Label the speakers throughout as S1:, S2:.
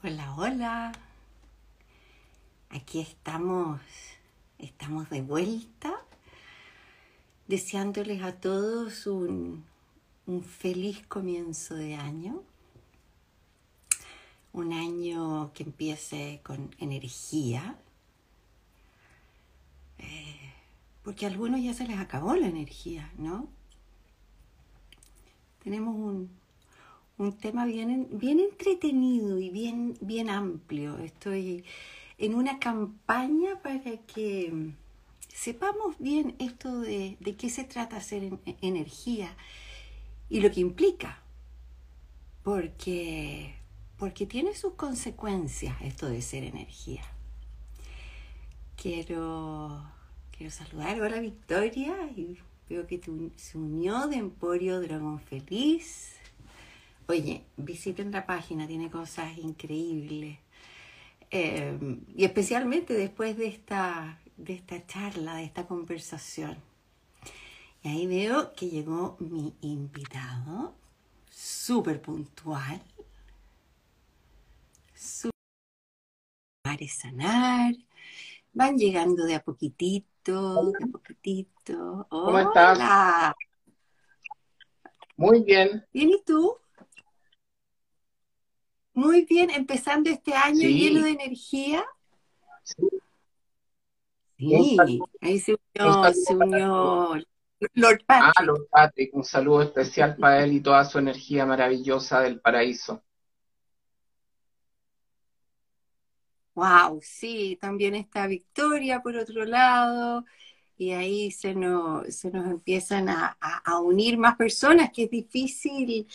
S1: Hola, hola. Aquí estamos, estamos de vuelta, deseándoles a todos un, un feliz comienzo de año. Un año que empiece con energía, eh, porque a algunos ya se les acabó la energía, ¿no? Tenemos un, un tema bien, bien entretenido y bien, bien amplio. Estoy en una campaña para que sepamos bien esto de, de qué se trata hacer energía y lo que implica. Porque, porque tiene sus consecuencias esto de ser energía. Quiero, quiero saludar. Hola Victoria. Y veo que se unió de Emporio Dragón Feliz. Oye, visiten la página, tiene cosas increíbles. Eh, y especialmente después de esta, de esta charla, de esta conversación. Y ahí veo que llegó mi invitado, súper puntual, súper sanar. Van llegando de a poquitito, de a poquitito.
S2: ¿Cómo estás? Muy bien.
S1: ¿Bien y tú? Muy bien, empezando este año lleno de energía. Sí. ahí se unió, se unió
S2: Lord Patrick. Ah, Lord Patrick, un saludo especial para él y toda su energía maravillosa del paraíso.
S1: Wow, sí, también está Victoria por otro lado, y ahí se nos, se nos empiezan a, a unir más personas, que es difícil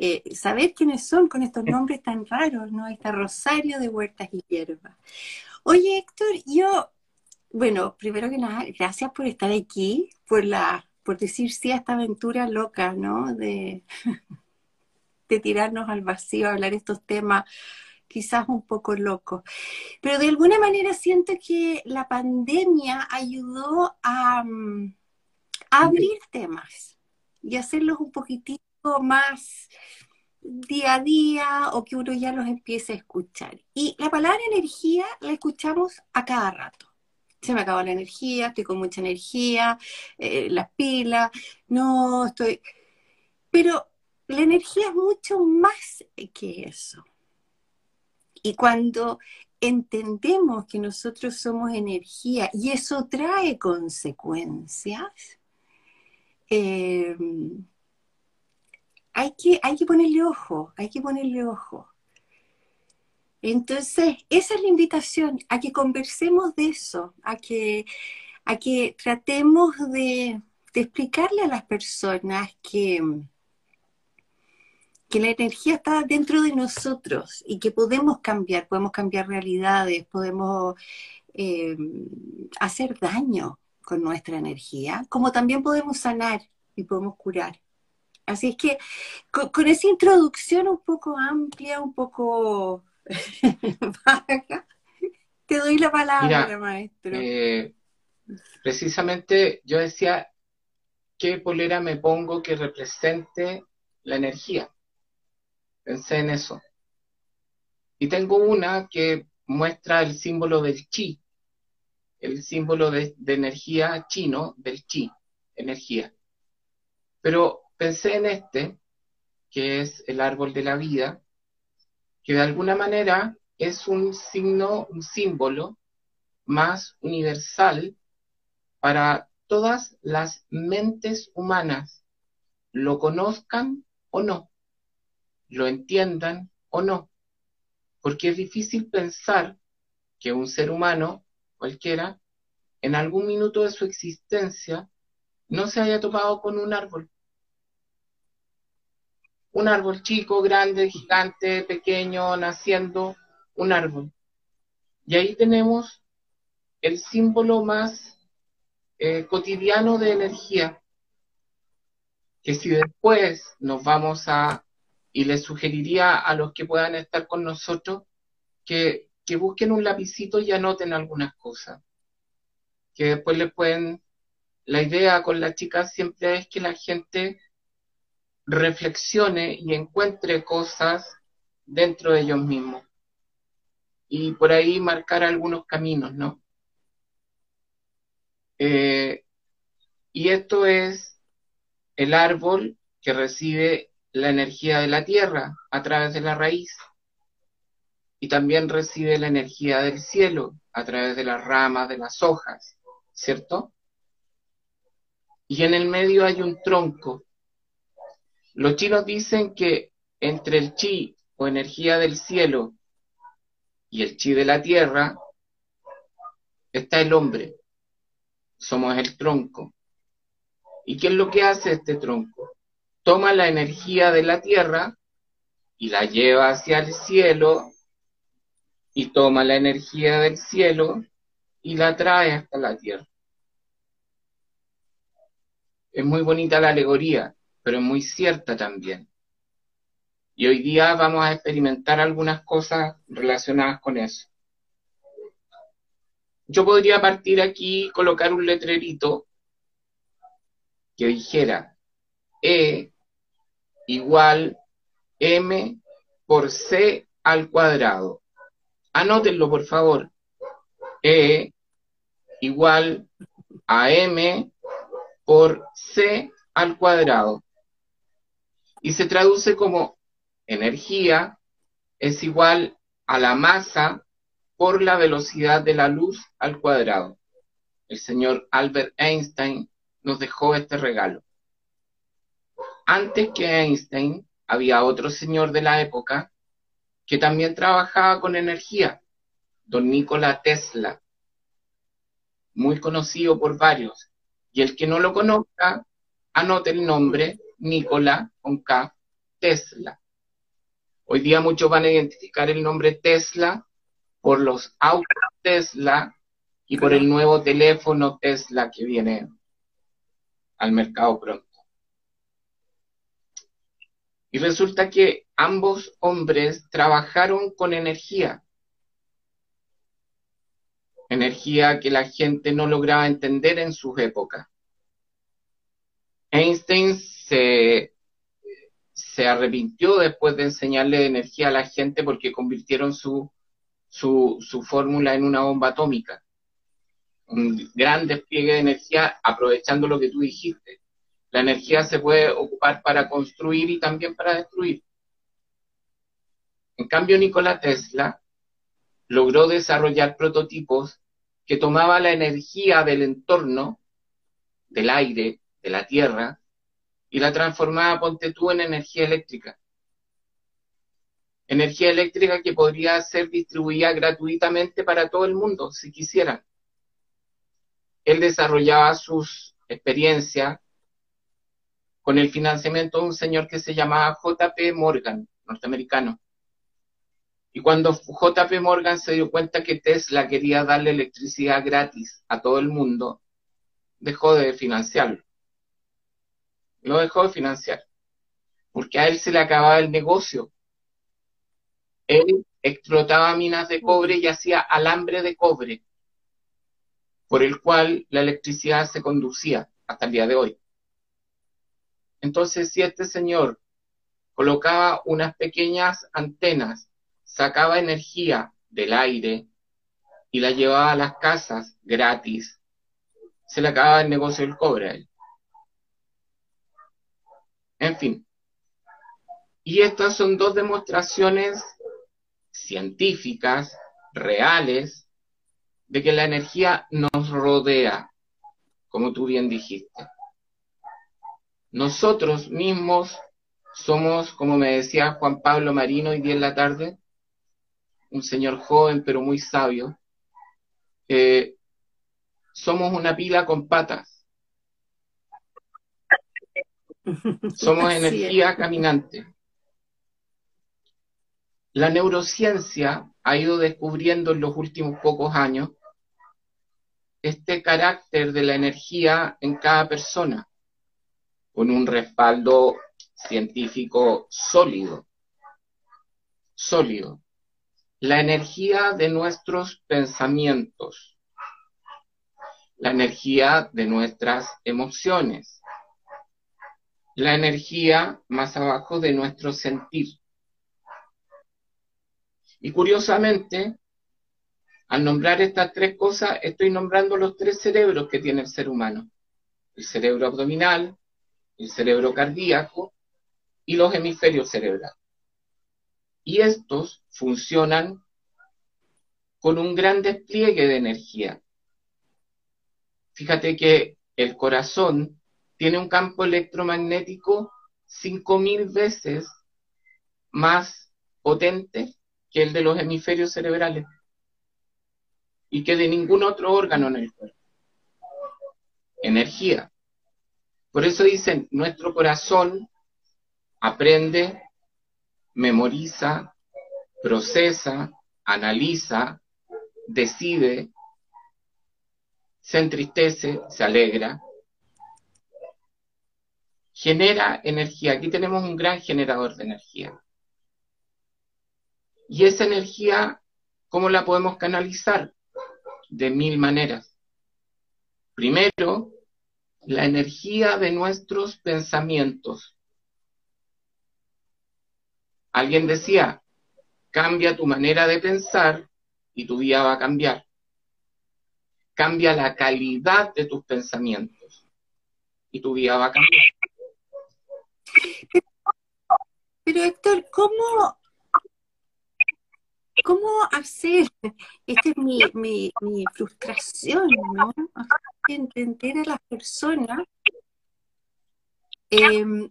S1: eh, saber quiénes son con estos nombres tan raros, ¿no? Está Rosario de Huertas y Hierbas. Oye, Héctor, yo, bueno, primero que nada, gracias por estar aquí, por la, por decir sí a esta aventura loca, ¿no? De, de tirarnos al vacío, hablar estos temas quizás un poco locos. Pero de alguna manera siento que la pandemia ayudó a, mm, a abrir temas y hacerlos un poquitito más día a día o que uno ya los empiece a escuchar. Y la palabra energía la escuchamos a cada rato. Se me acaba la energía, estoy con mucha energía, eh, las pilas, no estoy... Pero la energía es mucho más que eso. Y cuando entendemos que nosotros somos energía y eso trae consecuencias, eh, hay que, hay que ponerle ojo, hay que ponerle ojo. Entonces, esa es la invitación, a que conversemos de eso, a que, a que tratemos de, explicarle a las personas que, que la energía está dentro de nosotros y que podemos cambiar, podemos cambiar realidades, podemos eh, hacer daño con nuestra energía, como también podemos sanar y podemos curar. Así es que con, esa introducción un poco amplia, un poco vaga, te doy la palabra, maestro.
S2: Eh, precisamente yo decía, ¿qué polera me pongo que represente la energía? Pensé en eso. Y tengo una que muestra el símbolo del chi, el símbolo de, de energía chino del chi, energía. Pero pensé en este, que es el árbol de la vida, que de alguna manera es un signo, un símbolo más universal para todas las mentes humanas, lo conozcan o no, lo entiendan o no, porque es difícil pensar que un ser humano, cualquiera, en algún minuto de su existencia, no se haya topado con un árbol un árbol chico, grande, gigante, pequeño, naciendo, un árbol. Y ahí tenemos el símbolo más eh, cotidiano de energía, que si después nos vamos a, y les sugeriría a los que puedan estar con nosotros, que, que busquen un lapicito y anoten algunas cosas, que después le pueden, la idea con las chicas siempre es que la gente reflexione y encuentre cosas dentro de ellos mismos. y por ahí marcar algunos caminos, ¿no? Eh, y esto es el árbol que recibe la energía de la tierra a través de la raíz y también recibe la energía del cielo a través de las ramas, de las hojas, ¿cierto? Y en el medio hay un tronco. Los chinos dicen que entre el chi o energía del cielo y el chi de la tierra está el hombre. Somos el tronco. ¿Y qué es lo que hace este tronco? Toma la energía de la tierra y la lleva hacia el cielo y toma la energía del cielo y la trae hasta la tierra. Es muy bonita la alegoría, pero es muy cierta también. Y hoy día vamos a experimentar algunas cosas relacionadas con eso. Yo podría partir aquí y colocar un letrerito que dijera E igual M por C al cuadrado. Anótenlo, por favor. E igual a M por C al cuadrado. Y se traduce como energía es igual a la masa por la velocidad de la luz al cuadrado. El señor Albert Einstein nos dejó este regalo. Antes que Einstein, había otro señor de la época que también trabajaba con energía, don Nikola Tesla, muy conocido por varios. Y el que no lo conozca, anote el nombre Nikola con K Tesla. Hoy día muchos van a identificar el nombre Tesla por los autos Tesla y por el nuevo teléfono Tesla que viene al mercado pronto. Y resulta que ambos hombres trabajaron con energía. Energía que la gente no lograba entender en sus épocas. Einstein se, arrepintió después de enseñarle energía a la gente porque convirtieron su, su, su fórmula en una bomba atómica. Un gran despliegue de energía aprovechando lo que tú dijiste. La energía se puede ocupar para construir y también para destruir. En cambio, Nikola Tesla logró desarrollar prototipos que tomaba la energía del entorno, del aire, de la tierra, y la transformaba, ponte tú, en energía eléctrica. Energía eléctrica que podría ser distribuida gratuitamente para todo el mundo, si quisieran. Él desarrollaba sus experiencias con el financiamiento de un señor que se llamaba JP Morgan, norteamericano. Y cuando JP Morgan se dio cuenta que Tesla quería darle electricidad gratis a todo el mundo, dejó de financiarlo lo dejó de financiar, porque a él se le acababa el negocio. Él explotaba minas de cobre y hacía alambre de cobre, por el cual la electricidad se conducía hasta el día de hoy. Entonces, si este señor colocaba unas pequeñas antenas, sacaba energía del aire y la llevaba a las casas gratis, se le acababa el negocio del cobre a él. En fin. Y estas son dos demostraciones científicas, reales, de que la energía nos rodea, como tú bien dijiste. Nosotros mismos somos, como me decía Juan Pablo Marino hoy día en la tarde, un señor joven pero muy sabio, somos una pila con patas. Somos energía caminante. La neurociencia ha ido descubriendo en los últimos pocos años este carácter de la energía en cada persona, con un respaldo científico sólido. Sólido. La energía de nuestros pensamientos, la energía de nuestras emociones, la energía más abajo de nuestro sentir. Y curiosamente, Al nombrar estas tres cosas, estoy nombrando los tres cerebros que tiene el ser humano. El cerebro abdominal, el cerebro cardíaco y los hemisferios cerebrales. Y estos funcionan con un gran despliegue de energía. Fíjate que el corazón tiene un campo electromagnético 5.000 veces más potente que el de los hemisferios cerebrales y que de ningún otro órgano en el cuerpo. Energía. Por eso dicen, nuestro corazón aprende, memoriza, procesa, analiza, decide, se entristece, se alegra, genera energía. Aquí tenemos un gran generador de energía. Y esa energía, ¿cómo la podemos canalizar? De mil maneras. Primero, la energía de nuestros pensamientos. Alguien decía, cambia tu manera de pensar y tu vida va a cambiar. Cambia la calidad de tus pensamientos y tu vida va a cambiar.
S1: Pero Héctor, ¿cómo, cómo hacer? Esta es mi, mi, frustración, ¿no? Entender a las personas em,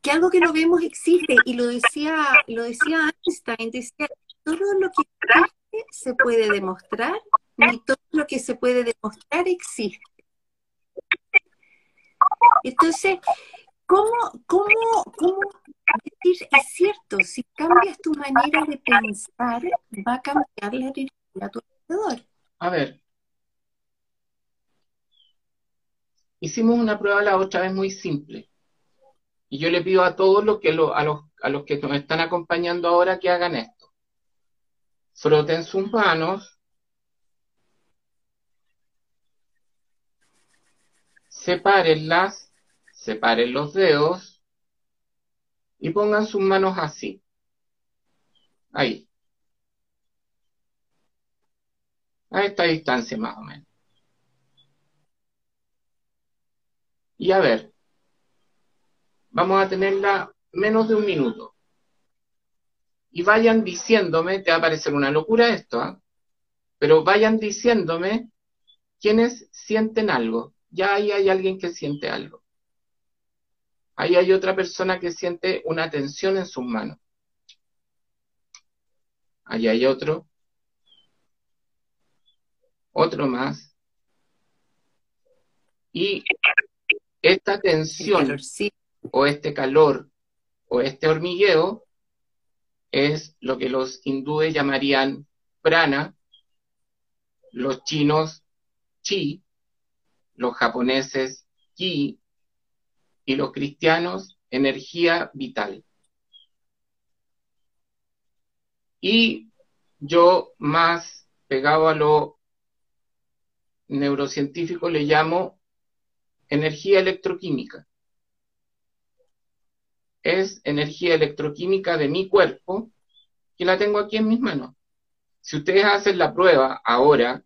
S1: que algo que no vemos existe, y lo decía, lo decía Einstein, decía, todo lo que existe se puede demostrar, ni todo lo que se puede demostrar existe. Entonces, ¿cómo, cómo, cómo decir, es cierto, si cambias tu manera de pensar, va a cambiar la energía a tu alrededor?
S2: A ver. Hicimos una prueba la otra vez muy simple. Y yo le pido a todos los que a, los, a los que nos están acompañando ahora que hagan esto. Froten sus manos. Sepárenlas, separen los dedos y pongan sus manos así. Ahí. A esta distancia más o menos. Y a ver, vamos a tenerla menos de un minuto. Y vayan diciéndome, te va a parecer una locura esto, ¿ah? pero vayan diciéndome quienes sienten algo. Ya ahí hay alguien que siente algo. Ahí hay otra persona que siente una tensión en sus manos. Ahí hay otro. Otro más. Y esta tensión o este calor o este hormigueo es lo que los hindúes llamarían prana, los chinos chi, los japoneses ki y los cristianos energía vital. Y yo más pegado a lo neurocientífico le llamo energía electroquímica es energía electroquímica de mi cuerpo que la tengo aquí en mis manos. Si ustedes hacen la prueba ahora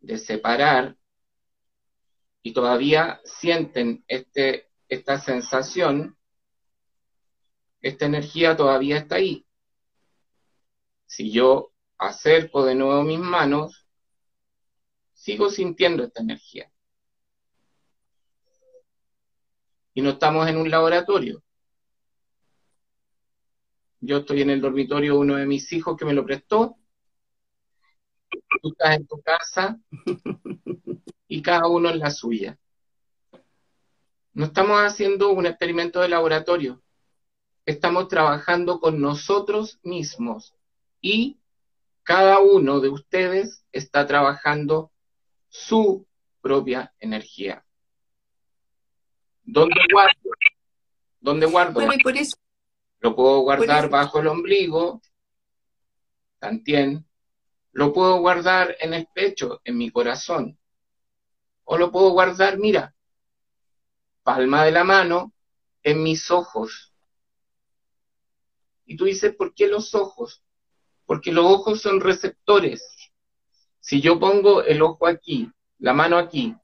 S2: de separar y todavía sienten este, esta sensación, esta energía todavía está ahí. Si yo acerco de nuevo mis manos, sigo sintiendo esta energía. Y no estamos en un laboratorio. Yo estoy en el dormitorio uno de mis hijos que me lo prestó. Tú estás en tu casa y cada uno en la suya. No estamos haciendo un experimento de laboratorio. Estamos trabajando con nosotros mismos y cada uno de ustedes está trabajando su propia energía. ¿Dónde guardo? ¿Dónde guardo?
S1: Bueno, y por eso
S2: lo puedo guardar bajo el ombligo, también. Lo puedo guardar en el pecho, en mi corazón. O lo puedo guardar, mira, palma de la mano, en mis ojos. Y tú dices, ¿por qué los ojos? Porque los ojos son receptores. Si yo pongo el ojo aquí, la mano aquí,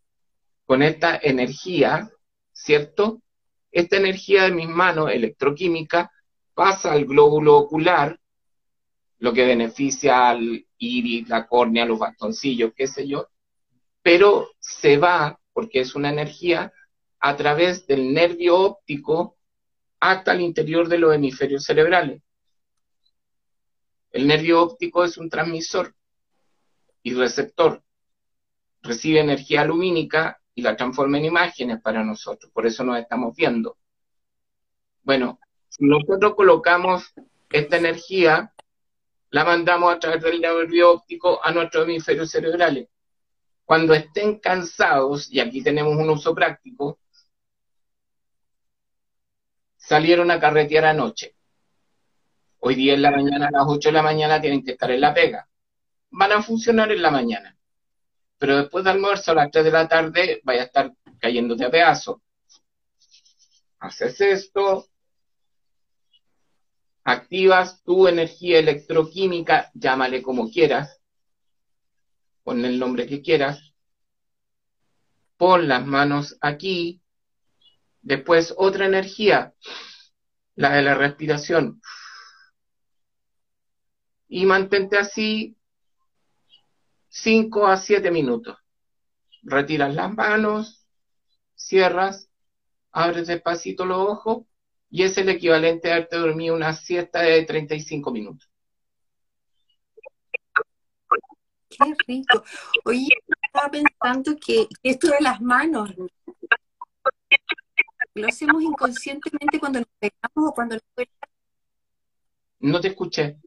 S2: con esta energía, ¿cierto? Esta energía de mis manos electroquímica pasa al glóbulo ocular, lo que beneficia al iris, la córnea, los bastoncillos, qué sé yo, pero se va, porque es una energía, a través del nervio óptico hasta el interior de los hemisferios cerebrales. El nervio óptico es un transmisor y receptor. Recibe energía lumínica y la transforma en imágenes para nosotros. Por eso nos estamos viendo. Bueno, si nosotros colocamos esta energía, la mandamos a través del nervio óptico a nuestros hemisferios cerebrales. Cuando estén cansados, y aquí tenemos un uso práctico, salieron a carretear anoche. Hoy día en la mañana, a las 8 de la mañana, tienen que estar en la pega. Van a funcionar en la mañana. Pero después de almuerzo, a las 3 de la tarde, vaya a estar cayéndote a pedazos. Haces esto, activas tu energía electroquímica, llámale como quieras, pon el nombre que quieras, pon las manos aquí, después otra energía, la de la respiración, y mantente así 5 a 7 minutos. Retiras las manos, cierras, abres despacito los ojos y es el equivalente a haberte dormido una siesta de 35 minutos.
S1: Qué rico. Oye, estaba pensando que esto de las manos lo hacemos inconscientemente cuando nos pegamos o cuando
S2: No te escuché.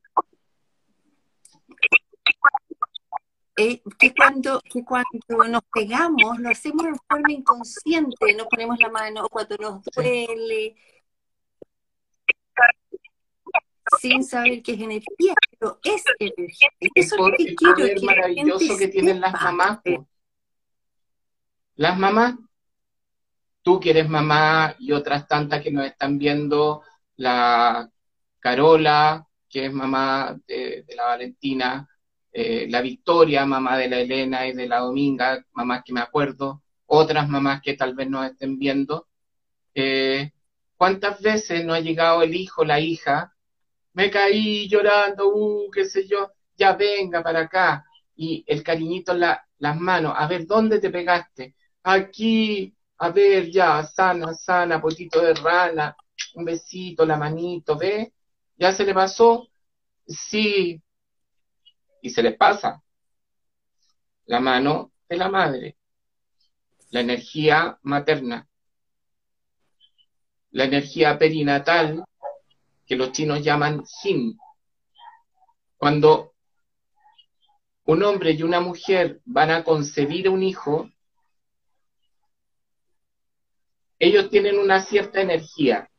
S1: Eh, que, cuando, que cuando nos pegamos lo hacemos en forma inconsciente, nos ponemos la mano cuando nos duele, sin saber qué es energía, pero es energía. Eso es lo que quiero
S2: que maravilloso que tienen las mamás. Las mamás, tú que eres mamá y otras tantas que nos están viendo, la Carola, que es mamá de la Valentina, eh, la Victoria, mamá de la Elena y de la Dominga, mamás que me acuerdo, otras mamás que tal vez nos estén viendo. Eh, ¿Cuántas veces no ha llegado el hijo, la hija? Me caí llorando, uh, qué sé yo, ya venga para acá. Y el cariñito en las manos, a ver, ¿dónde te pegaste? Aquí, a ver, ya, sana, sana, potito de rana, un besito, la manito, ¿ve? ¿Ya se le pasó? Sí, y se les pasa la mano de la madre, la energía materna, la energía perinatal que los chinos llaman Yin. Cuando un hombre y una mujer van a concebir un hijo, ellos tienen una cierta energía,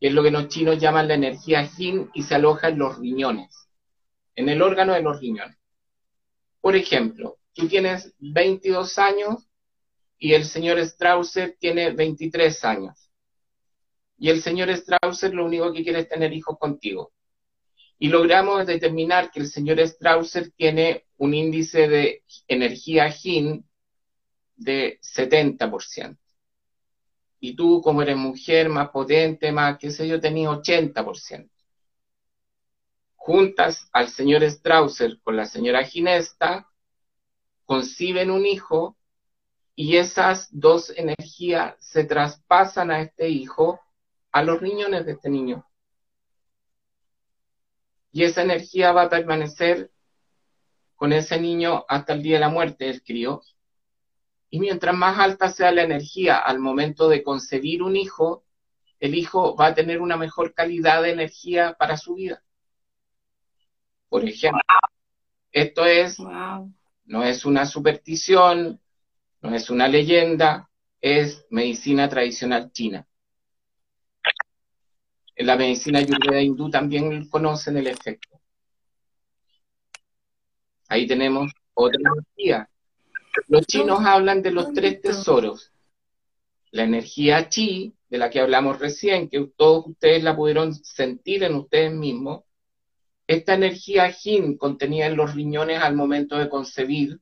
S2: que es lo que los chinos llaman la energía Yin y se aloja en los riñones en el órgano de los riñones. Por ejemplo, tú tienes 22 años y el señor Strausser tiene 23 años. Y el señor Strausser lo único que quiere es tener hijos contigo. Y logramos determinar que el señor Strausser tiene un índice de energía Yin de 70%. Y tú, como eres mujer, más potente, más, qué sé yo, tenías 80% juntas al señor Strausser con la señora Ginesta, conciben un hijo y esas dos energías se traspasan a este hijo a los riñones de este niño. Y esa energía va a permanecer con ese niño hasta el día de la muerte del crío. Y mientras más alta sea la energía al momento de concebir un hijo, el hijo va a tener una mejor calidad de energía para su vida por ejemplo. Esto es, no es una superstición, no es una leyenda, es medicina tradicional china. En la medicina ayurveda hindú también conocen el efecto. Ahí tenemos otra energía. Los chinos hablan de los tres tesoros. La energía chi, de la que hablamos recién, que todos ustedes la pudieron sentir en ustedes mismos, esta energía yin contenida en los riñones al momento de concebir,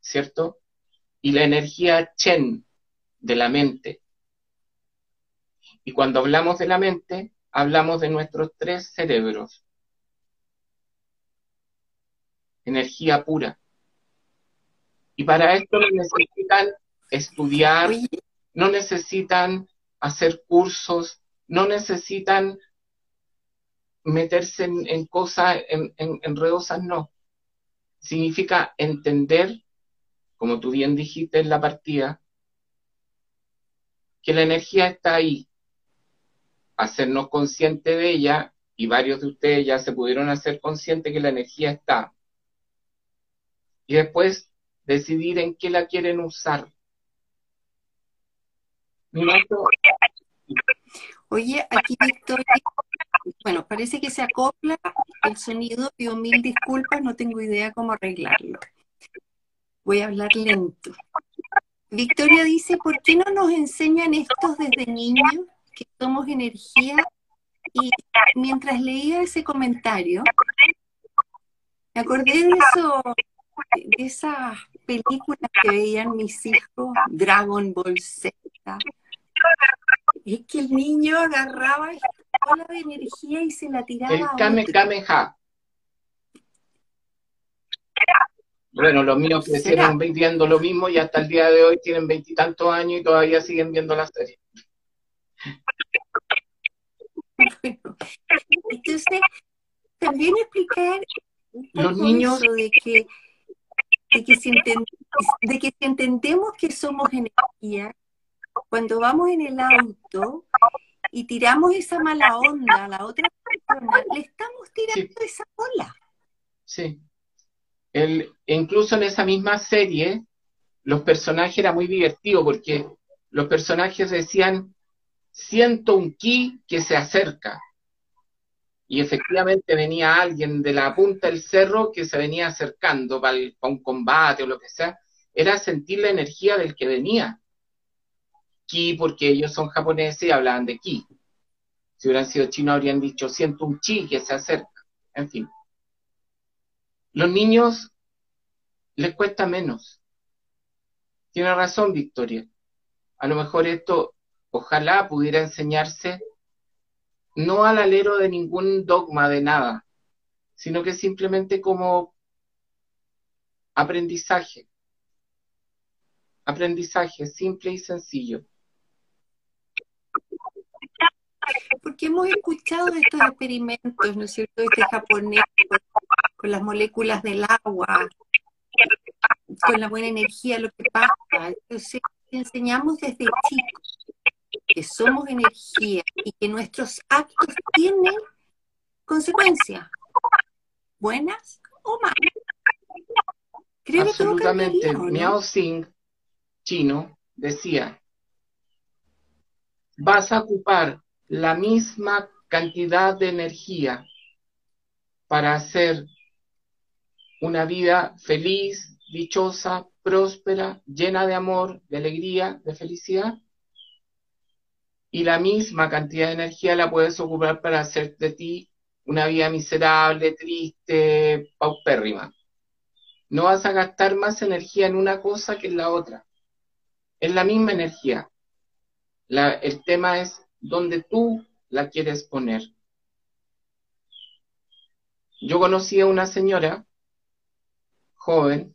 S2: ¿cierto? Y la energía chen de la mente. Y cuando hablamos de la mente, hablamos de nuestros tres cerebros. Energía pura. Y para esto no necesitan estudiar, no necesitan hacer cursos, no necesitan meterse en, cosas, en, en, enredosas, no. Significa entender, como tú bien dijiste en la partida, que la energía está ahí, hacernos consciente de ella, y varios de ustedes ya se pudieron hacer consciente que la energía está. Y después decidir en qué la quieren usar.
S1: Oye, aquí Victoria, bueno, parece que se acopla el sonido, pido mil disculpas, no tengo idea cómo arreglarlo. Voy a hablar lento. Victoria dice, ¿por qué no nos enseñan estos desde niños, que somos energía? Y mientras leía ese comentario, me acordé de eso, de esas películas que veían mis hijos, Dragon Ball Z, es que el niño agarraba esta bola de energía y se la tiraba.
S2: El Kame Kameha. Bueno, los míos crecieron viendo lo mismo y hasta el día de hoy tienen veintitantos años y todavía siguen viendo la serie.
S1: entonces, también explicar
S2: los niños
S1: de que, de que, si de que si entendemos que somos energía, cuando vamos en el auto y tiramos esa mala onda a la otra persona, le estamos tirando esa bola.
S2: Sí. El, incluso en esa misma serie, los personajes eran muy divertidos porque los personajes decían, siento un ki que se acerca. Y efectivamente venía alguien de la punta del cerro que se venía acercando para, para un combate o lo que sea. Era sentir la energía del que venía ki porque ellos son japoneses y hablaban de ki. Si hubieran sido chinos habrían dicho siento un chi que se acerca. En fin. Los niños les cuesta menos. Tiene razón Victoria. A lo mejor esto ojalá pudiera enseñarse no al alero de ningún dogma de nada, sino que simplemente como aprendizaje. Aprendizaje simple y sencillo.
S1: Porque hemos escuchado estos experimentos, ¿no es cierto? Este japonés con, las moléculas del agua, con la buena energía, lo que pasa. Entonces, enseñamos desde chicos que somos energía y que nuestros actos tienen consecuencias, buenas o malas.
S2: Creo Absolutamente. Miao Xing, chino, decía, vas a ocupar la misma cantidad de energía para hacer una vida feliz, dichosa, próspera, llena de amor, de alegría, de felicidad. Y la misma cantidad de energía la puedes ocupar para hacer de ti una vida miserable, triste, paupérrima. No vas a gastar más energía en una cosa que en la otra. Es la misma energía. el tema es donde tú la quieres poner. Yo conocí a una señora joven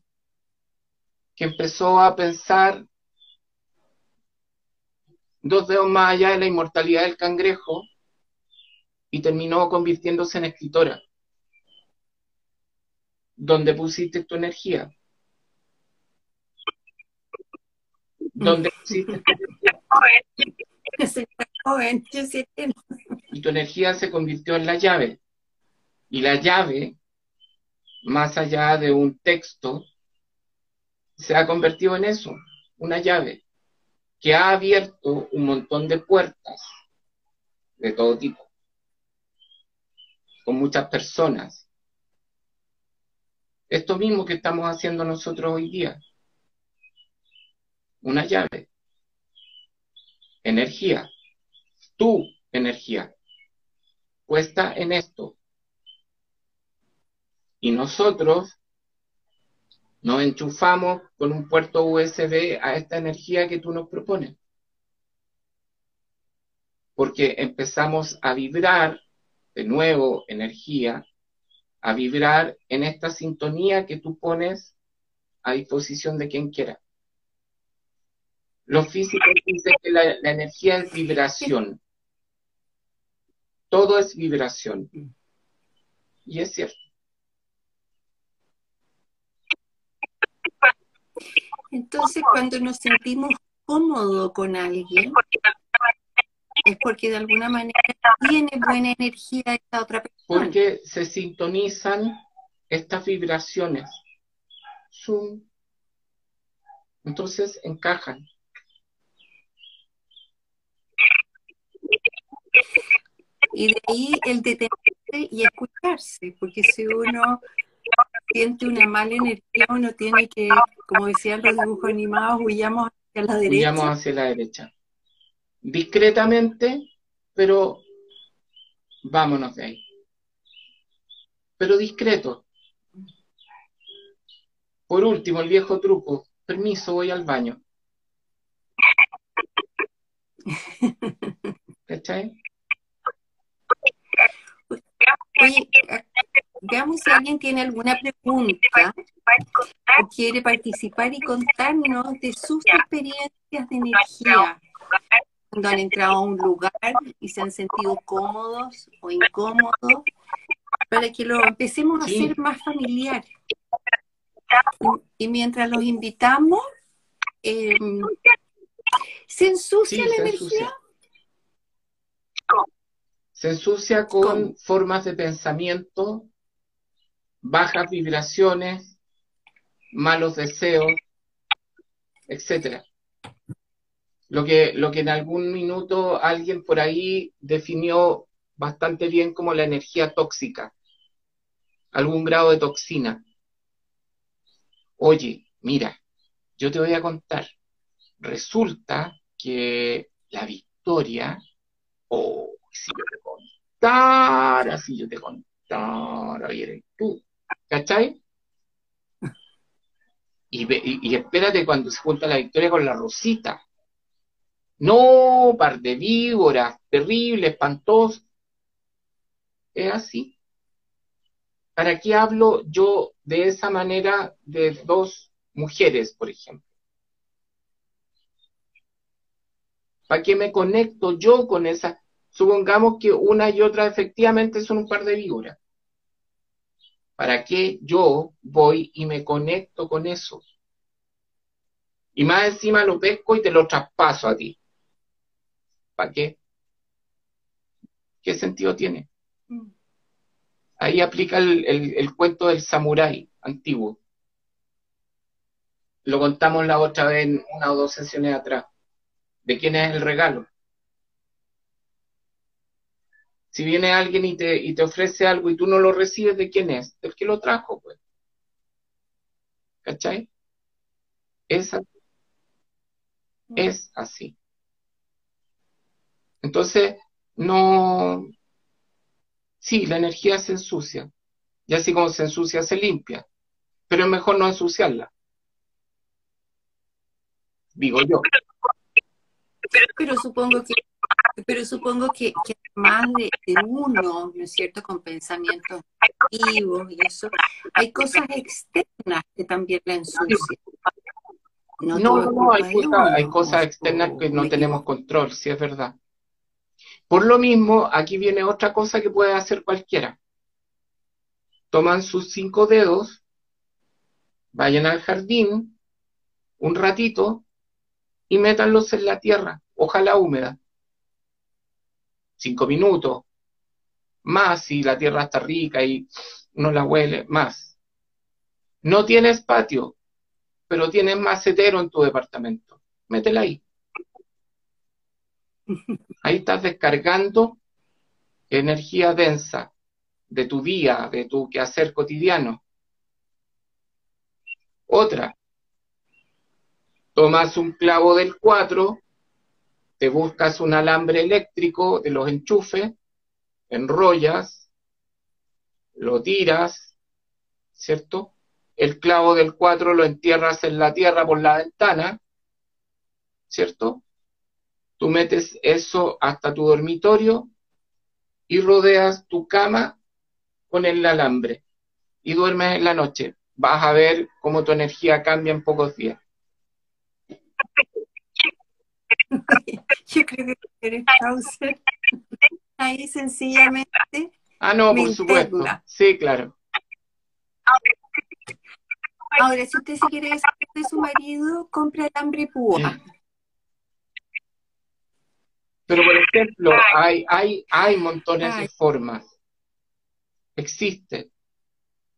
S2: que empezó a pensar dos dedos más allá de la inmortalidad del cangrejo y terminó convirtiéndose en escritora. ¿Dónde pusiste tu energía? ¿Dónde pusiste tu energía? Y tu energía se convirtió en la llave. Y la llave, más allá de un texto, se ha convertido en eso, una llave, que ha abierto un montón de puertas de todo tipo, con muchas personas. Esto mismo que estamos haciendo nosotros hoy día, una llave. Energía, tu energía, puesta en esto, Y nosotros nos enchufamos con un puerto USB a esta energía que tú nos propones. Porque empezamos a vibrar, de nuevo, energía, a vibrar en esta sintonía que tú pones a disposición de quien quiera. Los físicos dicen que la, energía es vibración. Todo es vibración. Y es cierto.
S1: Entonces, cuando nos sentimos cómodos con alguien, es porque de alguna manera tiene buena energía esta otra persona.
S2: Porque se sintonizan estas vibraciones. Entonces encajan.
S1: Y de ahí el detenerse y escucharse, porque si uno siente una mala energía, uno tiene que, como decían los dibujos animados, huyamos hacia la derecha.
S2: Huyamos hacia la derecha. Discretamente, pero vámonos de ahí. Pero discreto. Por último, el viejo truco. Permiso, voy al baño. ¿Cachai?
S1: Oye, veamos si alguien tiene alguna pregunta o quiere participar y contarnos de sus experiencias de energía. Cuando han entrado a un lugar y se han sentido cómodos o incómodos, para que lo empecemos a hacer más familiar. Y, mientras los invitamos, em, ¿se ensucia la energía?
S2: Se ensucia con formas de pensamiento, bajas vibraciones, malos deseos, etcétera. Lo que, lo que en algún minuto alguien por ahí definió bastante bien como la energía tóxica, algún grado de toxina. Oye, mira, yo te voy a contar. Resulta que la victoria, oh, si yo te contara, si yo te contara, y tú, ¿cachai? Y, y, espérate cuando se junta la victoria con la Rosita. No, par de víboras, terrible, espantoso. Es así. ¿Para qué hablo yo de esa manera de dos mujeres, por ejemplo? ¿Para qué me conecto yo con esa? Supongamos que una y otra efectivamente son un par de víboras. ¿Para qué yo voy y me conecto con eso? Y más encima lo pesco y te lo traspaso a ti. ¿Para qué? ¿Qué sentido tiene? Mm. Ahí aplica el, cuento del samurái antiguo. Lo contamos la otra vez en una o dos sesiones atrás. ¿De quién es el regalo? Si viene alguien y te, y te ofrece algo y tú no lo recibes, ¿de quién es? Del que lo trajo, pues. ¿Cachai? Es así. Es así. Entonces, no, Sí, la energía se ensucia. Y así como se ensucia, se limpia. Pero es mejor no ensuciarla. Digo yo.
S1: Pero supongo que, pero supongo que, más de, uno, ¿no es cierto?, con pensamientos activos y eso, hay cosas externas que también la ensucian.
S2: No, no, no, hay, hay cosas externas que no tenemos control, sí es verdad. Por lo mismo, aquí viene otra cosa que puede hacer cualquiera. Toman sus cinco dedos, vayan al jardín un ratito y métanlos en la tierra, ojalá húmeda. Cinco minutos, más si la tierra está rica y no la huele, más. No tienes patio, pero tienes macetero en tu departamento. Métela ahí. Ahí estás descargando energía densa de tu día, de tu quehacer cotidiano. Otra, tomas un clavo del 4, te buscas un alambre eléctrico de los enchufes, enrollas, lo tiras, ¿cierto? El clavo del 4 lo entierras en la tierra por la ventana, ¿cierto? Tú metes eso hasta tu dormitorio y rodeas tu cama con el alambre y duermes en la noche. Vas a ver cómo tu energía cambia en pocos días.
S1: Yo creo que eres ahí sencillamente.
S2: Ah, no, por supuesto. Sí, claro.
S1: Ahora, si usted se quiere deshacer de su marido, compra alambre púa.
S2: Pero, por ejemplo, hay, hay, hay montones de formas. Existe.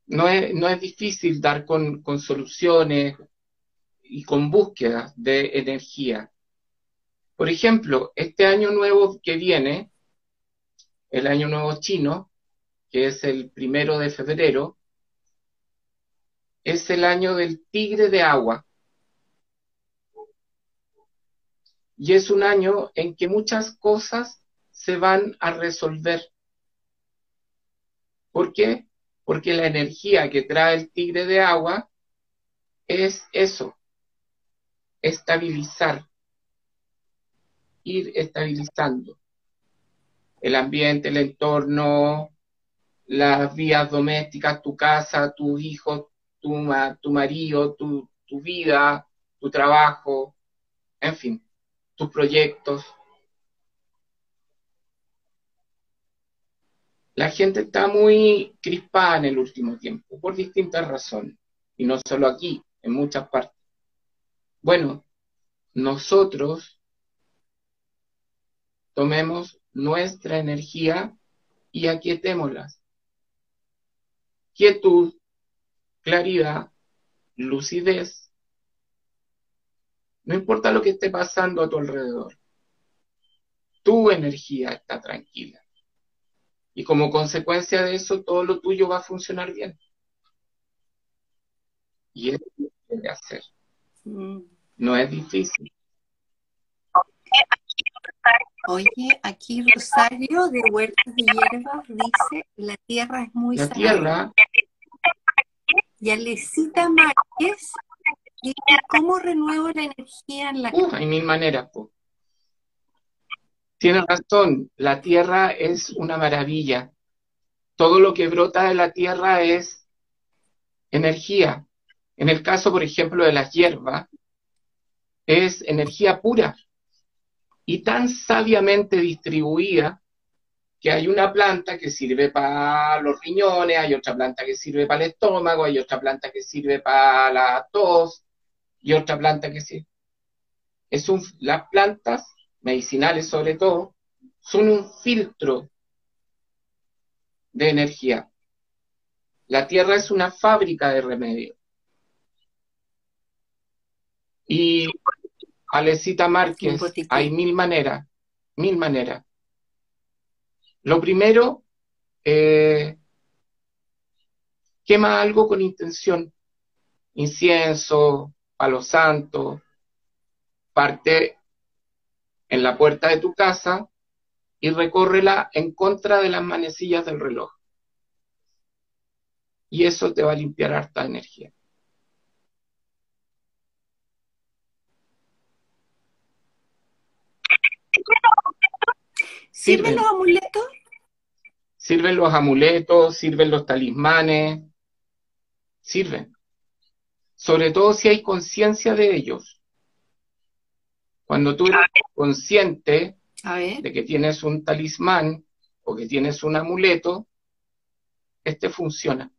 S2: No es, no es difícil dar con, con soluciones y con búsquedas de energía. Por ejemplo, este año nuevo que viene, el año nuevo chino, que es el primero de febrero, es el año del tigre de agua. Y es un año en que muchas cosas se van a resolver. ¿Por qué? Porque la energía que trae el tigre de agua es eso, estabilizar, ir estabilizando el ambiente, el entorno, las vías domésticas, tu casa, tus hijos, tu, tu marido, tu, tu vida, tu trabajo, en fin tus proyectos. La gente está muy crispada en el último tiempo, por distintas razones, y no solo aquí, en muchas partes. Bueno, nosotros tomemos nuestra energía y aquietémoslas. Quietud, claridad, lucidez, no importa lo que esté pasando a tu alrededor. Tu energía está tranquila. Y como consecuencia de eso, todo lo tuyo va a funcionar bien. Y es lo que hacer. Mm. No es difícil.
S1: Oye, aquí Rosario de Huertas de Hierbas dice, la tierra es muy
S2: La tierra.
S1: Y Alecita Márquez ¿Y cómo renuevo la energía en la
S2: uh, Hay mil maneras. Tienes razón, la tierra es una maravilla. Todo lo que brota de la tierra es energía. En el caso, por ejemplo, de las hierbas, es energía pura y tan sabiamente distribuida que hay una planta que sirve para los riñones, hay otra planta que sirve para el estómago, hay otra planta que sirve para la tos, y otra planta que sí. Es las plantas medicinales sobre todo son un filtro de energía. La tierra es una fábrica de remedios. Y Alecita Márquez, hay mil maneras, mil maneras. Lo primero, eh, quema algo con intención, incienso, palo santo, parte en la puerta de tu casa y recórrela en contra de las manecillas del reloj. Y eso te va a limpiar harta energía.
S1: ¿Sirven los amuletos?
S2: Sirven los amuletos, sirven los talismanes, sirven sobre todo si hay conciencia de ellos. Cuando tú eres consciente de que tienes un talismán o que tienes un amuleto, este funciona.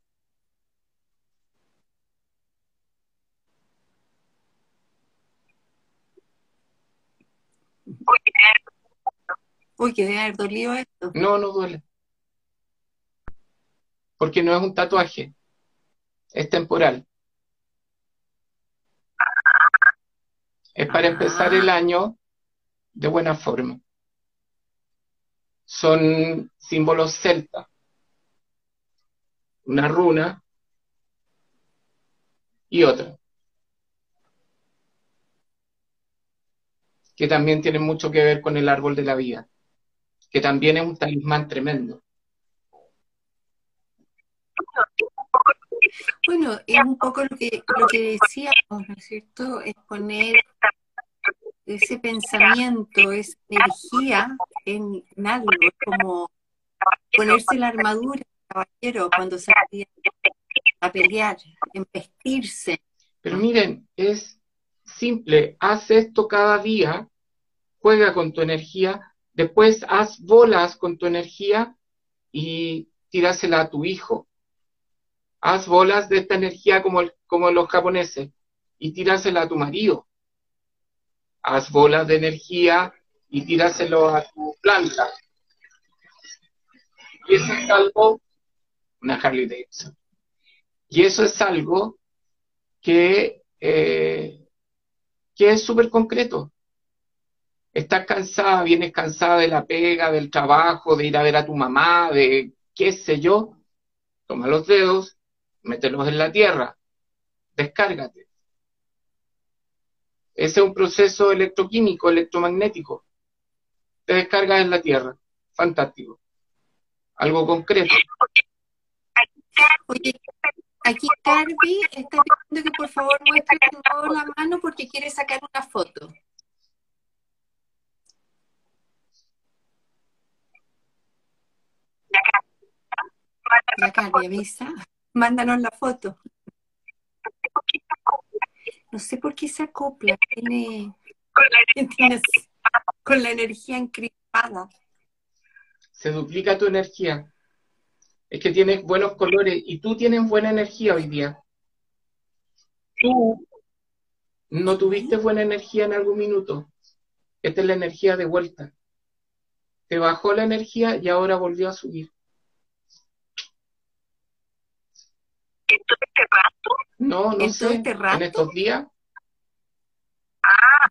S1: Uy, que debe haber dolido esto.
S2: No, no duele. Porque no es un tatuaje. Es temporal. Es para empezar el año de buena forma. Son símbolos celtas. Una runa y otra. Que también tienen mucho que ver con el árbol de la vida. Que también es un talismán tremendo.
S1: Bueno, es un poco lo que, lo que decíamos, ¿no es cierto? Es poner ese pensamiento, esa energía en, algo, es como ponerse la armadura caballero cuando se a pelear, vestirse.
S2: Pero miren, es simple, haz esto cada día, juega con tu energía, después haz bolas con tu energía y tírasela a tu hijo. Haz bolas de esta energía como, como los japoneses y tírasela a tu marido. Haz bolas de energía y tíraselo a tu planta. Y eso es algo, una Harley Davidson. Y eso es algo que, eh, que es súper concreto. Estás cansada, vienes cansada de la pega, del trabajo, de ir a ver a tu mamá, de qué sé yo. Toma los dedos, mételos en la tierra, descárgate. Ese es un proceso electroquímico, electromagnético. Te descargas en la tierra. Fantástico. Algo concreto.
S1: Aquí Carby está pidiendo que por favor muestre la mano porque quiere sacar una foto. Carby, avisa. Mándanos la foto. No sé por qué se acopla. Tiene, tiene con la energía encriptada.
S2: Se duplica tu energía es que tienes buenos colores y tú tienes buena energía hoy día. Tú no tuviste buena energía en algún minuto. Esta es la energía de vuelta. Te bajó la energía y ahora volvió a subir.
S1: ¿En todo este rato?
S2: No, no sé. Este ¿En estos días?
S1: Ah,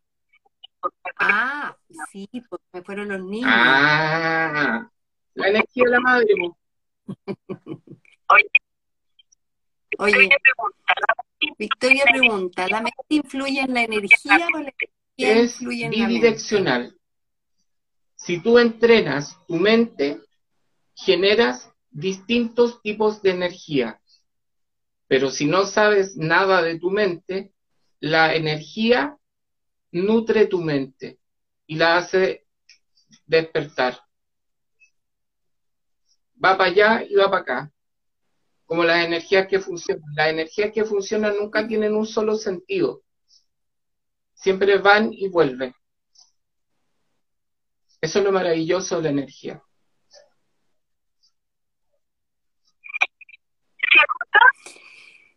S1: ah sí, pues me fueron los niños.
S2: Ah, la energía de la madre.
S1: Oye, Oye, Victoria pregunta, ¿la mente influye en la energía o la energía
S2: es influye en bidireccional. Si tú entrenas tu mente, generas distintos tipos de energía. Pero si no sabes nada de tu mente, la energía nutre tu mente y la hace despertar va para allá y va para acá. Como las energías que funcionan. Las energías que funcionan nunca tienen un solo sentido. Siempre van y vuelven. Eso es lo maravilloso de la energía.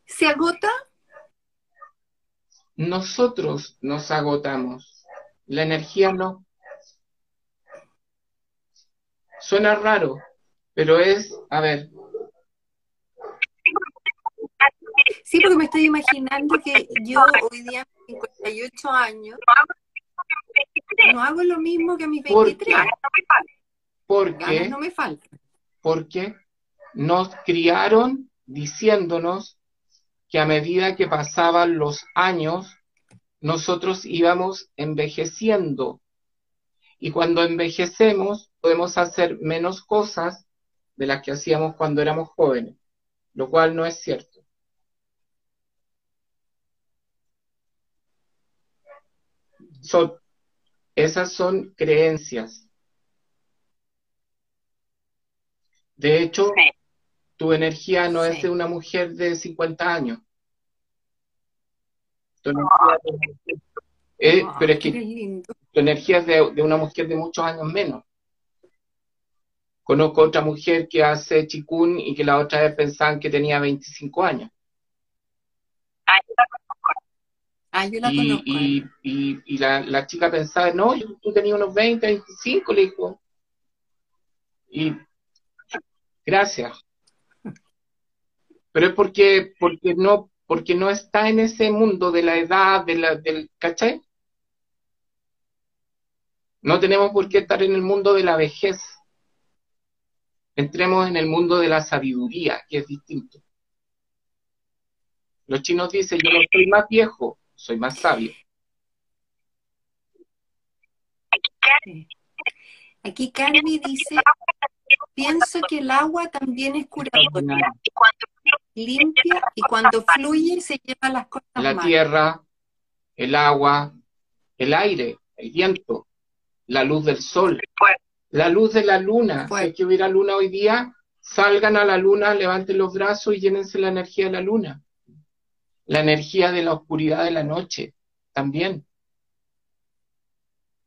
S1: ¿Se agota?
S2: Nosotros nos agotamos. La energía no. Suena raro, pero es, a ver.
S1: Sí, porque me estoy imaginando que yo hoy día, 58 años, no hago lo mismo que a mis 23.
S2: ¿Por qué?
S1: no me falta.
S2: Porque nos criaron diciéndonos que a medida que pasaban los años, nosotros íbamos envejeciendo. Y cuando envejecemos, podemos hacer menos cosas de las que hacíamos cuando éramos jóvenes, lo cual no es cierto. Esas son creencias. De hecho, tu energía no es de una mujer de 50 años. Tu energía, pero es que tu energía es de una mujer de muchos años menos. Conozco otra mujer que hace chikun y que la otra vez pensaban que tenía 25 años.
S1: Ah, yo la
S2: y,
S1: conozco.
S2: Y, y, la, la, chica pensaba, no, yo, tú tenías unos 20, 25, le dijo. Y gracias. Pero es porque, porque no, porque no está en ese mundo de la edad, de la, del, ¿cachai? No tenemos por qué estar en el mundo de la vejez entremos en el mundo de la sabiduría, que es distinto. Los chinos dicen, yo no soy más viejo, soy más sabio.
S1: Aquí Carmen dice, pienso que el agua también es curadora. limpia y cuando fluye se lleva las cosas
S2: La
S1: malas.
S2: tierra, el agua, el aire, el viento, la luz del sol, la luz de la luna. Si hay que hubiera luna hoy día, salgan a la luna, levanten los brazos y llénense la energía de la luna. La energía de la oscuridad de la noche también.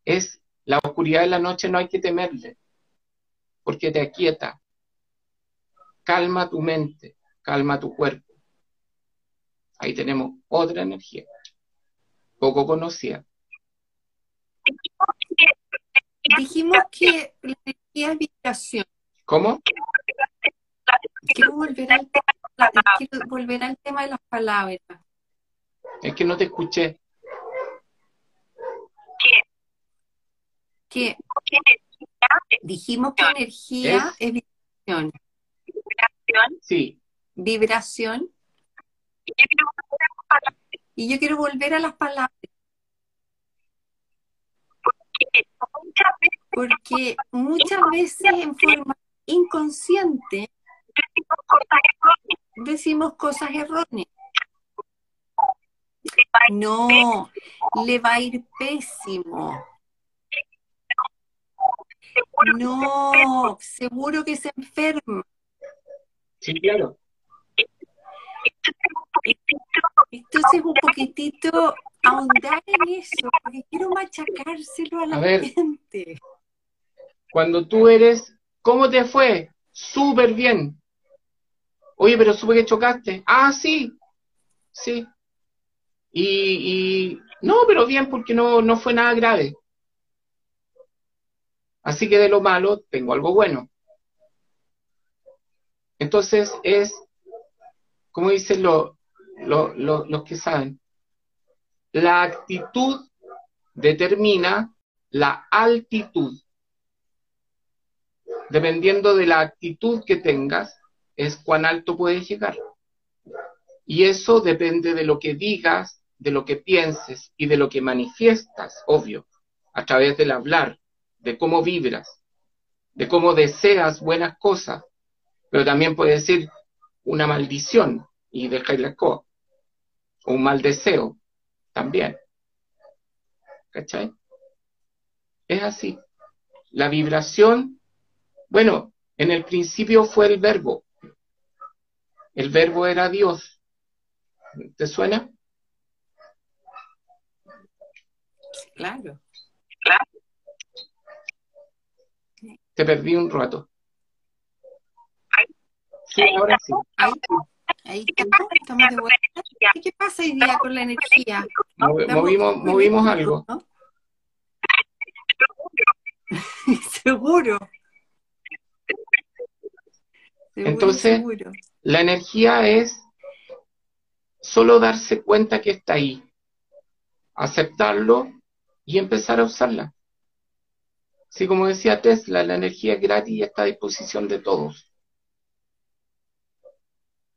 S2: Es la oscuridad de la noche, no hay que temerle, porque te aquieta. Calma tu mente, calma tu cuerpo. Ahí tenemos otra energía, poco conocida.
S1: Dijimos que la energía es vibración.
S2: ¿Cómo?
S1: Quiero volver al, quiero volver al tema de las palabras.
S2: Es que no te escuché.
S1: Que dijimos que energía es vibración.
S2: Sí,
S1: Vibración. Y yo quiero volver a las palabras. Porque muchas veces en forma inconsciente decimos cosas erróneas. No, le va a ir pésimo. No, seguro que se enferma.
S2: sí, claro.
S1: Entonces un poquitito ahondar en eso, porque quiero machacárselo a la
S2: A ver.
S1: gente.
S2: Cuando tú eres, ¿cómo te fue? Súper bien. Oye, pero supe que chocaste. Ah, sí, sí. Y, y no, pero bien porque no, no fue nada grave. Así que de lo malo tengo algo bueno. Entonces es, como dicen lo- lo- lo- los que saben, la actitud determina la altitud. Dependiendo de la actitud que tengas, es cuán alto puedes llegar. Y eso depende de lo que digas, de lo que pienses y de lo que manifiestas, obvio, a través del hablar, de cómo vibras, de cómo deseas buenas cosas, pero también puede decir una maldición y dejarla co, o un mal deseo también. ¿Cachai? Es así. La vibración, bueno, en el principio fue el verbo. El verbo era Dios. ¿Te suena?
S1: Claro.
S2: Te perdí un rato. Sí, ahora sí.
S1: Ahí, ahí estamos, de vuelta. ¿Qué pasa hoy día con la energía?
S2: Movimos, movimos algo.
S1: ¿no? Seguro. Seguro,
S2: Entonces-
S1: seguro.
S2: La energía es solo darse cuenta que está ahí, aceptarlo y empezar a usarla. Así como decía Tesla, la energía es gratis y está a disposición de todos.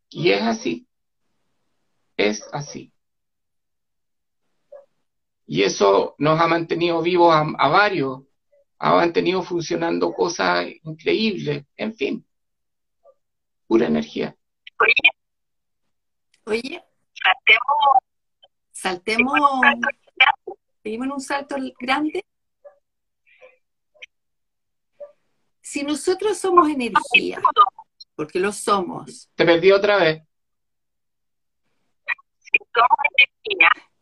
S2: Y es así. Es así. Y eso nos ha mantenido vivos a, a varios, ha mantenido funcionando cosas increíbles, en fin, pura energía.
S1: Oye, saltemos, seguimos en un salto grande. Si nosotros somos energía, porque lo somos,
S2: Te perdí otra vez.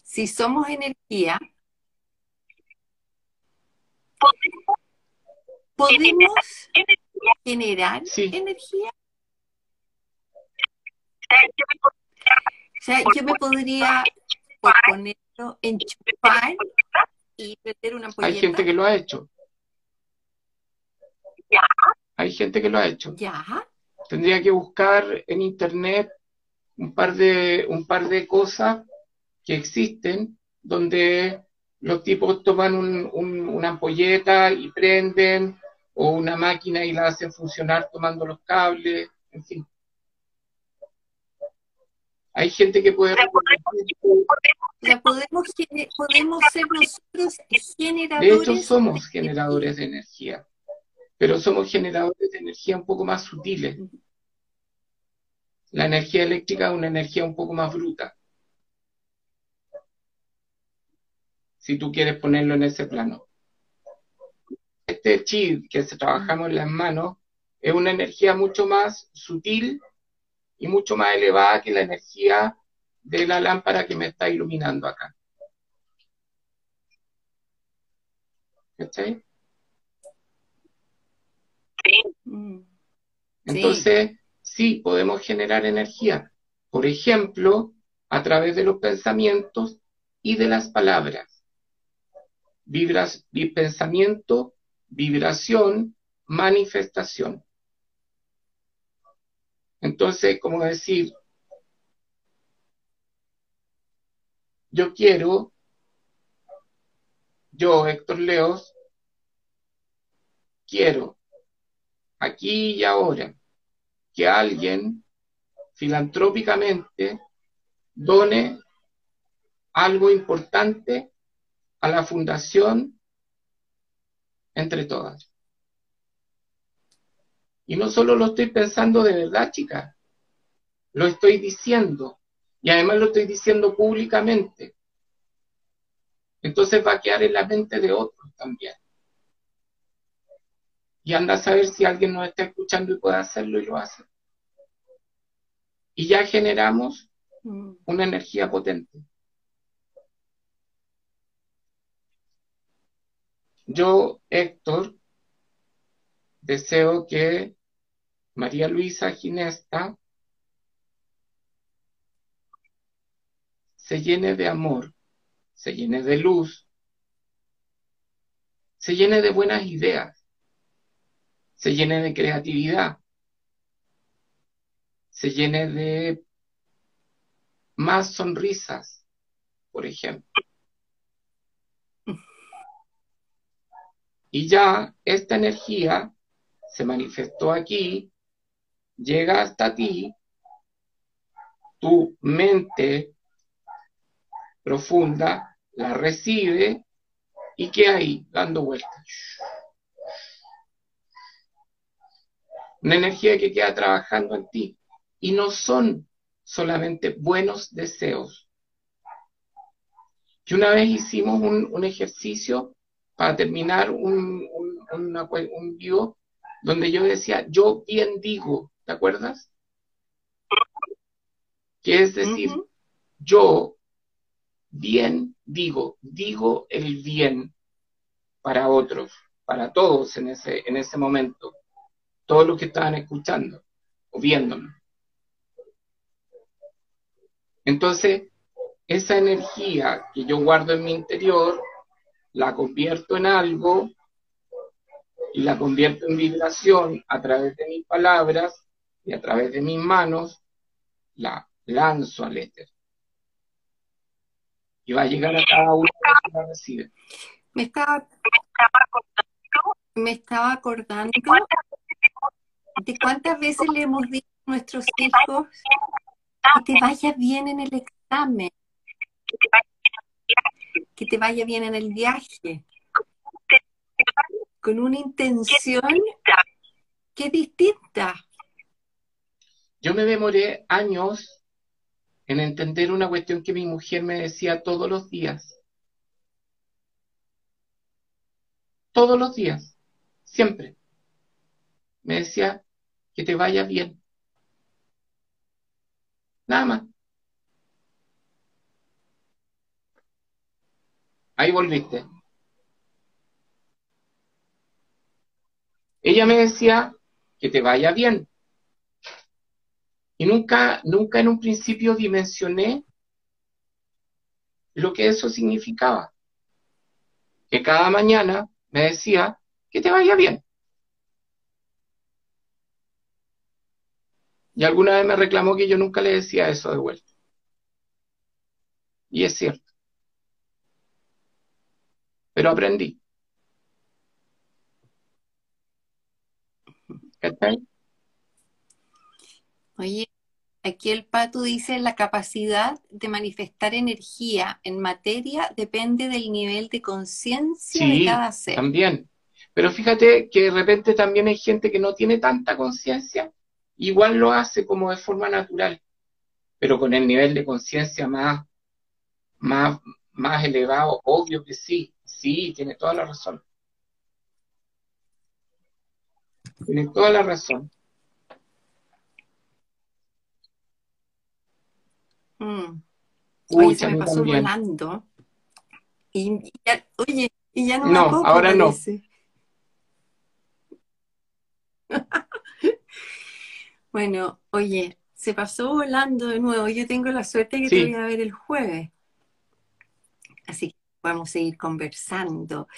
S1: si somos energía, podemos generar
S2: Sí.
S1: energía. O sea, yo me podría por ponerlo, enchufar y meter una
S2: Hay
S1: ampolleta.
S2: gente que lo ha hecho. Hay gente que lo ha hecho.
S1: Ya,
S2: Tendría que buscar en internet un par de, un par de cosas que existen donde los tipos toman un- un- una ampolleta y prenden o una máquina y la hacen funcionar tomando los cables, en fin. Hay gente que puede
S1: podemos, podemos ser nosotros
S2: De
S1: generadores.
S2: hecho, somos
S1: de
S2: generadores de energía, pero somos generadores de energía un poco más sutiles. La energía eléctrica es una energía un poco más bruta. Si tú quieres ponerlo en ese plano. Este chi que trabajamos en las manos es una energía mucho más sutil y mucho más elevada que la energía de la lámpara que me está iluminando acá. ¿Cachai? Mm. Entonces, sí, podemos generar energía. Por ejemplo, a través de los pensamientos y de las palabras. Vibras, pensamiento, vibración, manifestación. Entonces, como decir, yo quiero, yo, Héctor Leos, quiero, aquí y ahora, que alguien filantrópicamente done algo importante a la fundación entre todas. Y no solo lo estoy pensando de verdad, chicas, lo estoy diciendo. Y además lo estoy diciendo públicamente. Entonces va a quedar en la mente de otros también. Y anda a saber si alguien nos está escuchando y puede hacerlo y lo hace. Y ya generamos mm. una energía potente. Yo, Héctor, deseo que María Luisa Ginesta se llene de amor, se llene de luz, se llene de buenas ideas, se llene de creatividad, se llene de más sonrisas, por ejemplo. Y ya esta energía se manifestó aquí llega hasta ti, tu mente profunda la recibe y queda ahí dando vueltas. Una energía que queda trabajando en ti. Y no son solamente buenos deseos. Y una vez hicimos un, ejercicio para terminar un, un, un donde yo decía, yo bien digo, ¿te acuerdas? Que es decir, yo bien digo, digo el bien para otros, para todos en ese, en ese momento, todos los que estaban escuchando o viéndome. Entonces, esa energía que yo guardo en mi interior, la convierto en algo y la convierto en vibración a través de mis palabras y a través de mis manos la lanzo al éter. Y va a llegar a cada uno que la recibe.
S1: Me estaba, me estaba acordando de cuántas veces le hemos dicho a nuestros hijos que te vaya bien en el examen, que te vaya bien en el viaje, con una intención que es distinta.
S2: Yo me demoré años en entender una cuestión que mi mujer me decía todos los días. Todos los días, siempre. Me decía que te vaya bien. Nada más. Ahí volviste. Ella me decía que te vaya bien. Y nunca, nunca en un principio dimensioné lo que eso significaba. Que cada mañana me decía que te vaya bien. Y alguna vez me reclamó que yo nunca le decía eso de vuelta. Y es cierto. Pero aprendí. ¿Qué tal?
S1: Oye, aquí el Pato dice, la capacidad de manifestar energía en materia depende del nivel de conciencia de cada ser.
S2: También. Pero fíjate que de repente también hay gente que no tiene tanta conciencia igual lo hace como de forma natural, pero con el nivel de conciencia más, más, más elevado, obvio que sí, sí, tiene toda la razón. Tiene toda la razón.
S1: Mm. Oye, se me pasó volando. Y, ya, oye, y ya no,
S2: no ahora no.
S1: bueno, oye, se pasó volando de nuevo. Yo tengo la suerte que te voy a ver el jueves. Así que vamos a seguir conversando.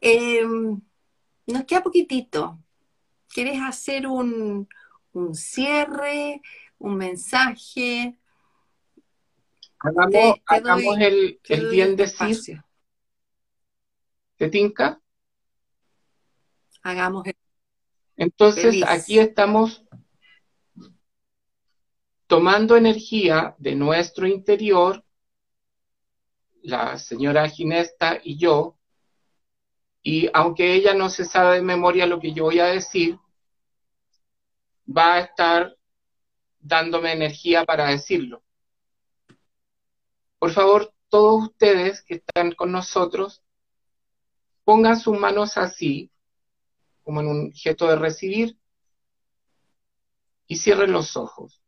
S1: Em, nos queda poquitito. ¿Quieres hacer un, un cierre, un mensaje?
S2: Hagamos, el, el bien decir. ¿Te tinca?
S1: Hagamos el
S2: Entonces aquí estamos tomando energía de nuestro interior, la señora Ginesta y yo, y aunque ella no se sabe de memoria lo que yo voy a decir, va a estar dándome energía para decirlo. Por favor, todos ustedes que están con nosotros, pongan sus manos así, como en un gesto de recibir, y cierren los ojos.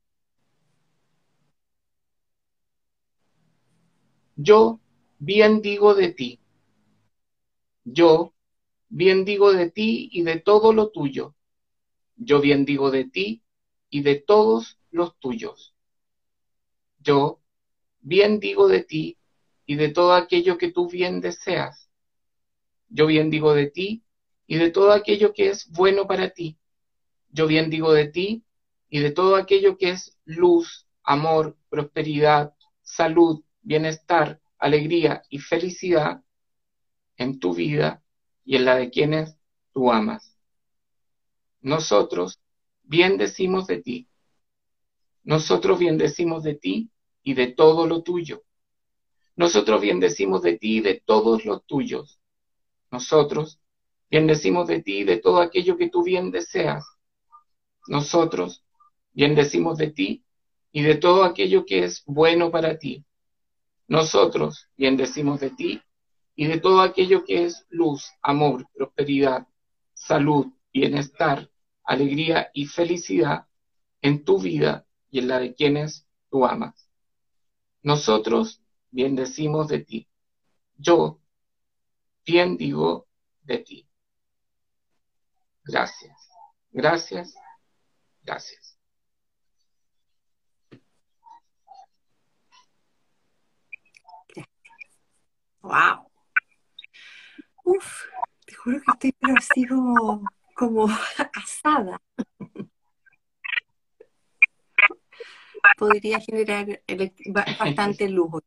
S2: Yo bien digo de ti. Yo bien digo de ti y de todo lo tuyo. Yo bien digo de ti y de todos los tuyos. Yo bien digo de ti y de todo aquello que tú bien deseas. Yo bien digo de ti y de todo aquello que es bueno para ti. Yo bien digo de ti y de todo aquello que es luz, amor, prosperidad, salud, bienestar, alegría y felicidad en tu vida y en la de quienes tú amas. Nosotros bien decimos de ti. Nosotros bien decimos de ti y de todo lo tuyo. Nosotros bien decimos de ti y de todos los tuyos. Nosotros bien decimos de ti y de todo aquello que tú bien deseas. Nosotros bien decimos de ti y de todo aquello que es bueno para ti. Nosotros bien decimos de ti y de todo aquello que es luz, amor, prosperidad, salud, bienestar, alegría y felicidad en tu vida y en la de quienes tú amas. Nosotros bien decimos de ti. Yo bien digo de ti. Gracias, gracias, gracias.
S1: Wow. Uf, te juro que estoy pero como asada. podría generar bastante lujo.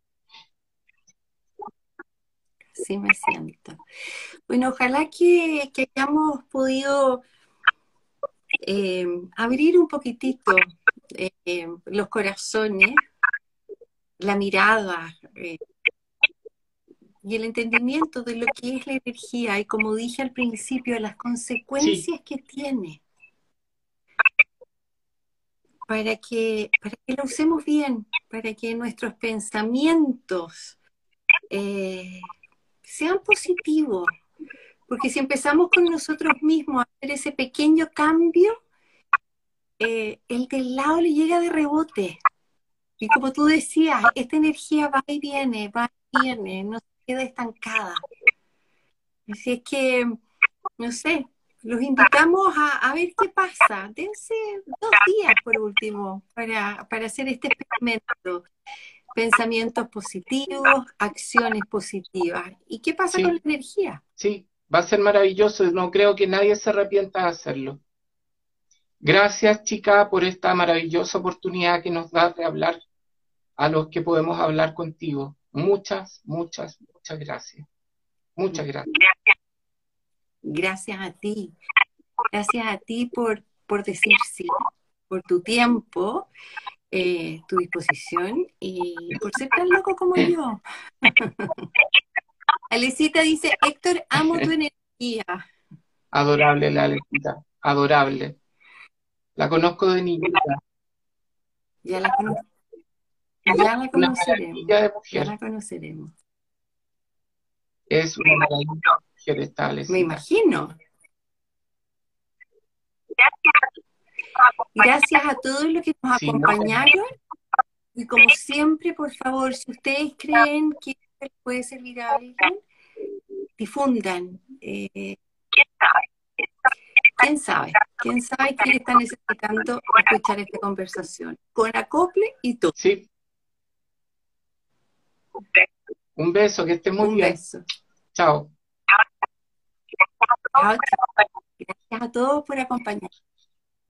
S1: Sí me siento. Bueno, ojalá que, hayamos podido eh, abrir un poquitito eh, los corazones, la mirada eh, y el entendimiento de lo que es la energía y como dije al principio, las consecuencias que tiene para que, para que lo usemos bien, para que nuestros pensamientos eh, sean positivos. Porque si empezamos con nosotros mismos a hacer ese pequeño cambio, eh, el del lado le llega de rebote. Y como tú decías, esta energía va y viene, va y viene, no queda estancada. Así es que, no sé, los invitamos a, ver qué pasa. Dense dos días por último para, hacer este experimento. Pensamientos positivos, acciones positivas. ¿Y qué pasa con la energía?
S2: Sí, va a ser maravilloso. No creo que nadie se arrepienta de hacerlo. Gracias, chica, por esta maravillosa oportunidad que nos da de hablar a los que podemos hablar contigo. Muchas, muchas, muchas gracias. Muchas gracias.
S1: Gracias a ti. Gracias a ti por, por decir sí, por tu tiempo, eh, tu disposición y por ser tan loco como yo. Alecita dice, Héctor, amo tu energía.
S2: Adorable la Alecita, adorable. La conozco de niñita.
S1: Ya la, cono- ya la conoceremos. Ya
S2: mujer.
S1: la conoceremos.
S2: Es una maravilla de mujer establecida.
S1: Me imagino. Gracias a todos los que nos
S2: Sí, no,
S1: acompañaron. Y como siempre, por favor, si ustedes creen que les puede servir a alguien, difundan. Eh, ¿Quién sabe? ¿Quién sabe quién está necesitando escuchar esta conversación? Con acople y todo.
S2: Sí. Un beso, que esté muy
S1: Un
S2: bien.
S1: beso.
S2: Chao.
S1: Chao, chao. Gracias a todos por acompañarnos.